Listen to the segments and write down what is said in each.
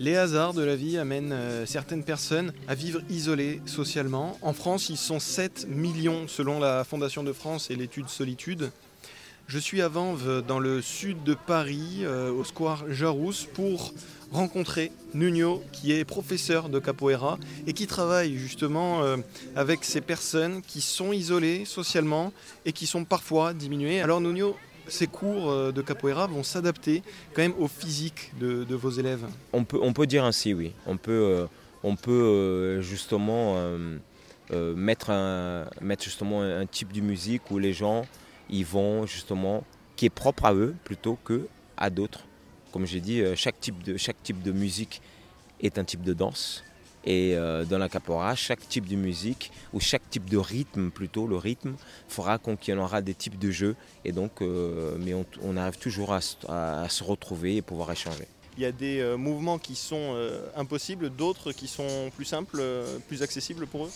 Les hasards de la vie amènent euh, certaines personnes à vivre isolées socialement. En France, ils sont 7 millions selon la Fondation de France et l'étude Solitude. Je suis à Vanves, dans le sud de Paris, euh, au square Jarousse, pour rencontrer Nuno, qui est professeur de capoeira et qui travaille justement euh, avec ces personnes qui sont isolées socialement et qui sont parfois diminuées. Alors Nuno, ces cours euh, de capoeira vont s'adapter quand même au physique de, vos élèves on peut, on peut dire ainsi, oui. On peut, euh, on peut euh, justement mettre, un, mettre justement un type de musique où les gens ils vont justement qui est propre à eux plutôt que à d'autres. Comme j'ai dit, chaque type de chaque type de musique est un type de danse. Et euh, dans la capoeira, chaque type de musique ou chaque type de rythme plutôt, le rythme fera qu'on- qu'il y en aura des types de jeux. Et donc, euh, mais on, on arrive toujours à, se- à- à se retrouver et pouvoir échanger. Il y a des euh, mouvements qui sont impossibles, d'autres qui sont plus simples, plus accessibles pour eux?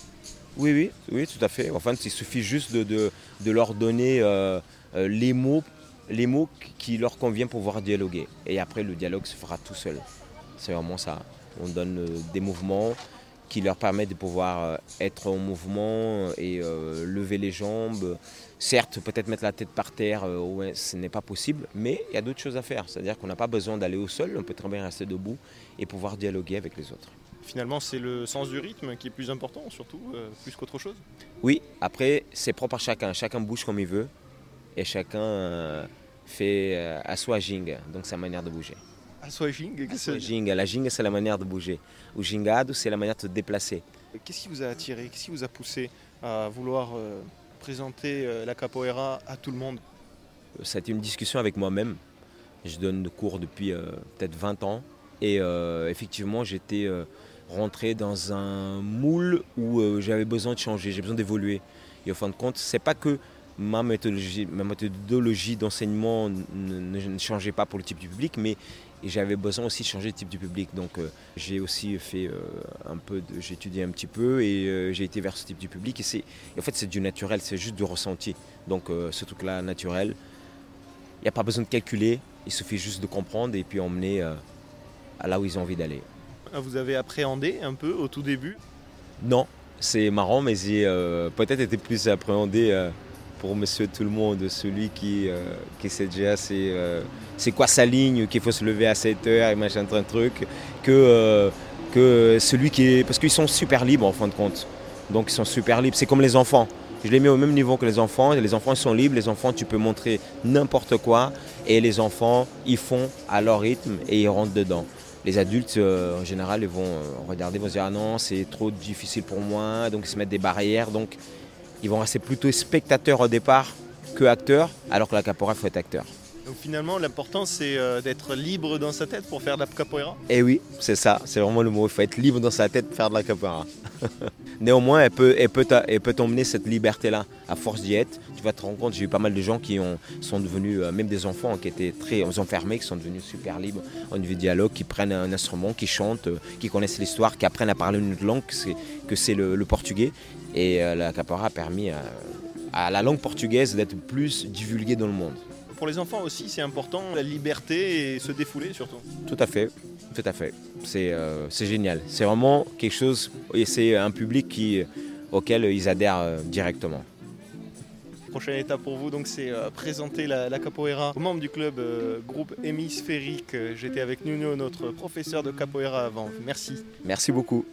Oui, oui, oui, tout à fait. Enfin, il suffit juste de, de- de leur donner les mots, les mots qui leur conviennent pour pouvoir dialoguer. Et après, le dialogue se fera tout seul. C'est vraiment ça. On donne euh, des mouvements qui leur permettent de pouvoir euh, être en mouvement et euh, lever les jambes. Certes, peut-être mettre la tête par terre, ouais, ce n'est pas possible, mais il y a d'autres choses à faire. C'est-à-dire qu'on n'a pas besoin d'aller au sol, on peut très bien rester debout et pouvoir dialoguer avec les autres. Finalement, c'est le sens du rythme qui est plus important, surtout, euh, plus qu'autre chose? Oui, après, c'est propre à chacun. Chacun bouge comme il veut et chacun euh, fait euh, aswajing, donc sa manière de bouger. La jing, c'est la manière de bouger. O gingado, c'est la manière de se déplacer. Qu'est-ce qui vous a attiré? Qu'est-ce qui vous a poussé à vouloir euh, présenter euh, la capoeira à tout le monde? Ça a été une discussion avec moi-même. Je donne des cours depuis euh, peut-être 20 ans. Et effectivement, j'étais rentré dans un moule où j'avais besoin de changer, j'ai besoin d'évoluer. Et au fin de compte, c'est pas que ma méthodologie, ma méthodologie d'enseignement ne, ne- ne changeait pas pour le type du public, mais j'avais besoin aussi de changer le type du public. Donc euh, j'ai aussi fait euh, un peu, de- j'ai étudié un petit peu et euh, j'ai été vers ce type du public. Et, et en fait, c'est du naturel, c'est juste du ressenti. Donc ce truc-là, naturel, il n'y a pas besoin de calculer, il suffit juste de comprendre et puis emmener à là où ils ont envie d'aller. Ah, Vous avez appréhendé un peu au tout début? Non, c'est marrant, mais j'ai peut-être été plus appréhendé pour monsieur tout le monde, celui qui, euh, qui sait déjà c'est, euh, c'est quoi sa ligne, qu'il faut se lever à 7 heures et machin un truc, que, euh, que celui qui est. Parce qu'ils sont super libres en fin de compte. Donc ils sont super libres. C'est comme les enfants. Je les mets au même niveau que les enfants. Les enfants ils sont libres. Les enfants, tu peux montrer n'importe quoi. Et les enfants, ils font à leur rythme et ils rentrent dedans. Les adultes, en général, ils vont regarder, vont se dire ah non, c'est trop difficile pour moi, donc ils se mettent des barrières. Donc ils vont rester plutôt spectateurs au départ que acteurs, alors que la capoeira, il faut être acteur. Donc finalement, l'important, c'est euh, d'être libre dans sa tête pour faire de la capoeira? Et oui, c'est ça, c'est vraiment le mot. Il faut être libre dans sa tête pour faire de la capoeira. Néanmoins, elle peut, elle peut elle peut t'emmener cette liberté-là à force d'y être. Tu vas te rendre compte, j'ai eu pas mal de gens qui ont, sont devenus, euh, même des enfants qui étaient très enfermés, qui sont devenus super libres au niveau du dialogue, qui prennent un instrument, qui chantent, euh, qui connaissent l'histoire, qui apprennent à parler une autre langue, que c'est, que c'est le, le portugais. Et euh, la capoeira a permis à, à la langue portugaise d'être plus divulguée dans le monde. Pour les enfants aussi, c'est important, la liberté et se défouler surtout. Tout à fait, tout à fait. C'est euh, génial. C'est vraiment quelque chose, et c'est un public qui, auquel ils adhèrent euh, directement. Prochaine étape pour vous, donc, c'est euh, présenter la, la capoeira aux membres du club euh, groupe hémisphérique. Euh, J'étais avec Nuno, notre professeur de capoeira avant. Merci. Merci beaucoup.